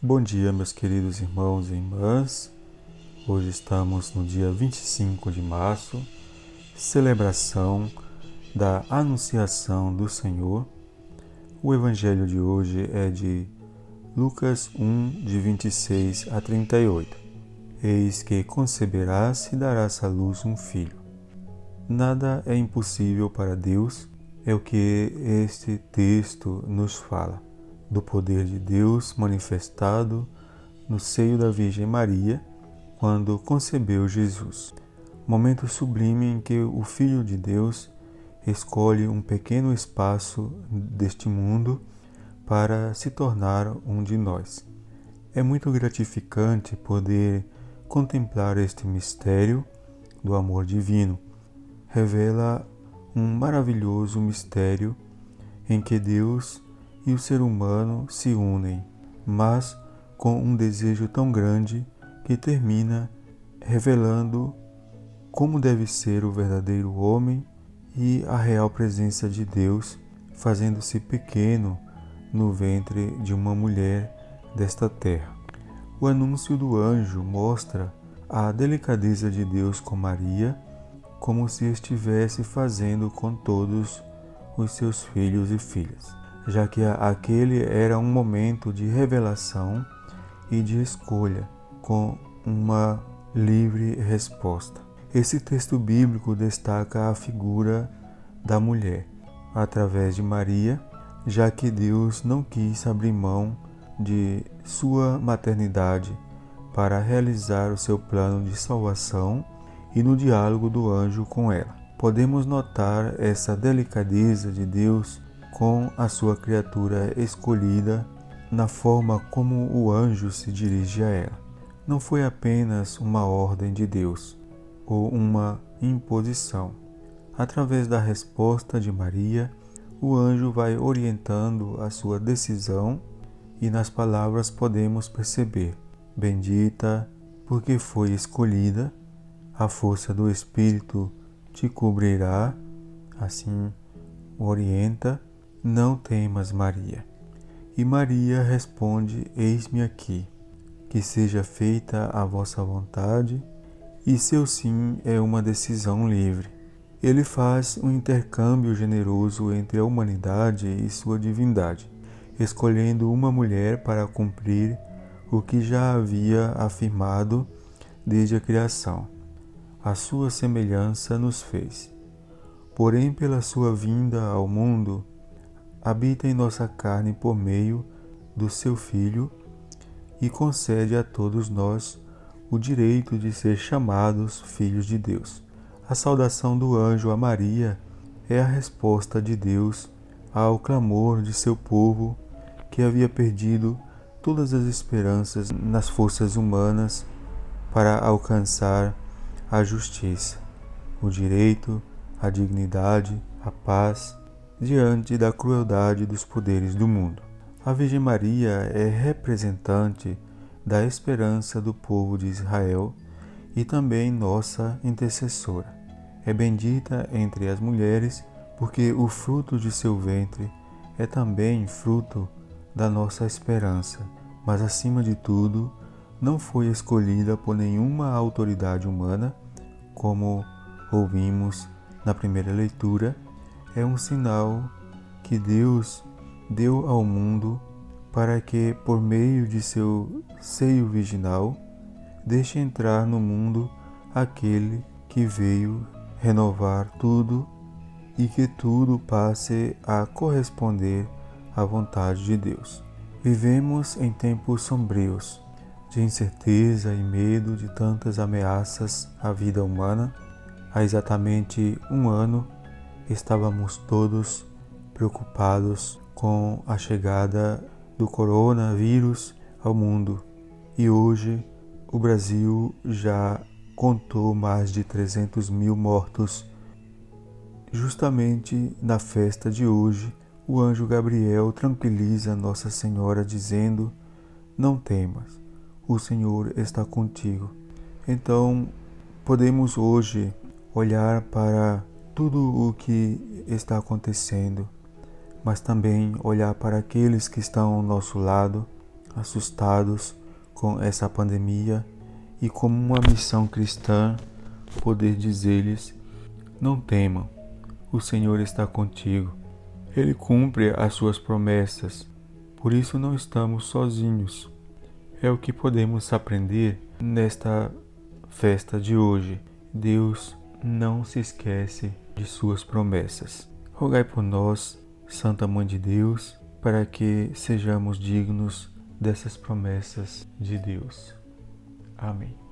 Bom dia, meus queridos irmãos e irmãs. Hoje estamos no dia 25 de março, celebração da Anunciação do Senhor. O evangelho de hoje é de Lucas 1, de 26 a 38. Eis que conceberás e darás à luz um filho. Nada é impossível para Deus, é o que este texto nos fala do poder de Deus manifestado no seio da Virgem Maria quando concebeu Jesus. Momento sublime em que o Filho de Deus escolhe um pequeno espaço deste mundo para se tornar um de nós. É muito gratificante poder contemplar este mistério do amor divino. Revela um maravilhoso mistério em que Deus e o ser humano se unem, mas com um desejo tão grande que termina revelando como deve ser o verdadeiro homem e a real presença de Deus, fazendo-se pequeno no ventre de uma mulher desta terra. O anúncio do anjo mostra a delicadeza de Deus com Maria, como se estivesse fazendo com todos os seus filhos e filhas já que aquele era um momento de revelação e de escolha, com uma livre resposta. Esse texto bíblico destaca a figura da mulher, através de Maria, já que Deus não quis abrir mão de sua maternidade para realizar o seu plano de salvação e no diálogo do anjo com ela. Podemos notar essa delicadeza de Deus com a sua criatura escolhida na forma como o anjo se dirige a ela. Não foi apenas uma ordem de Deus ou uma imposição. Através da resposta de Maria, o anjo vai orientando a sua decisão e nas palavras podemos perceber: Bendita, porque foi escolhida, a força do Espírito te cobrirá, assim orienta não temas, Maria. E Maria responde: Eis-me aqui, que seja feita a vossa vontade, e seu sim é uma decisão livre. Ele faz um intercâmbio generoso entre a humanidade e sua divindade, escolhendo uma mulher para cumprir o que já havia afirmado desde a criação. A sua semelhança nos fez. Porém, pela sua vinda ao mundo, habita em nossa carne por meio do seu Filho e concede a todos nós o direito de ser chamados filhos de Deus. A saudação do anjo a Maria é a resposta de Deus ao clamor de seu povo que havia perdido todas as esperanças nas forças humanas para alcançar a justiça, o direito, a dignidade, a paz diante da crueldade dos poderes do mundo. A Virgem Maria é representante da esperança do povo de Israel e também nossa intercessora. É bendita entre as mulheres, porque o fruto de seu ventre é também fruto da nossa esperança, mas acima de tudo, não foi escolhida por nenhuma autoridade humana, como ouvimos na primeira leitura é um sinal que Deus deu ao mundo para que, por meio de seu seio virginal, deixe entrar no mundo aquele que veio renovar tudo e que tudo passe a corresponder à vontade de Deus. Vivemos em tempos sombrios, de incerteza e medo de tantas ameaças à vida humana. Há exatamente um ano estávamos todos preocupados com a chegada do coronavírus ao mundo e hoje o Brasil já contou mais de 300 mil mortos. Justamente na festa de hoje, o anjo Gabriel tranquiliza Nossa Senhora dizendo: Não temas, o Senhor está contigo. Então, podemos hoje olhar para tudo o que está acontecendo, mas também olhar para aqueles que estão ao nosso lado, assustados com essa pandemia e como uma missão cristã poder dizer-lhes: não temam, o Senhor está contigo. Ele cumpre as suas promessas, por isso não estamos sozinhos. É o que podemos aprender nesta festa de hoje. Deus não se esquece de suas promessas. Rogai por nós, Santa Mãe de Deus, para que sejamos dignos dessas promessas de Deus. Amém.